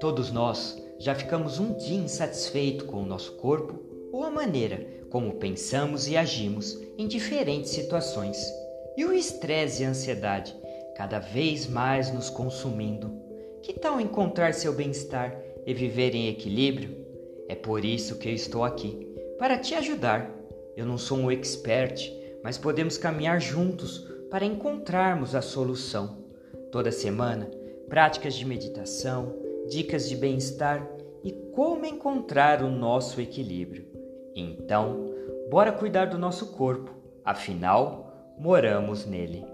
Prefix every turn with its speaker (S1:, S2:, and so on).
S1: Todos nós já ficamos um dia insatisfeito com o nosso corpo ou a maneira como pensamos e agimos em diferentes situações. E o estresse e a ansiedade cada vez mais nos consumindo. Que tal encontrar seu bem-estar e viver em equilíbrio? É por isso que eu estou aqui, para te ajudar. Eu não sou um expert, mas podemos caminhar juntos para encontrarmos a solução. Toda semana, práticas de meditação, dicas de bem-estar e como encontrar o nosso equilíbrio. Então, bora cuidar do nosso corpo, afinal, moramos nele.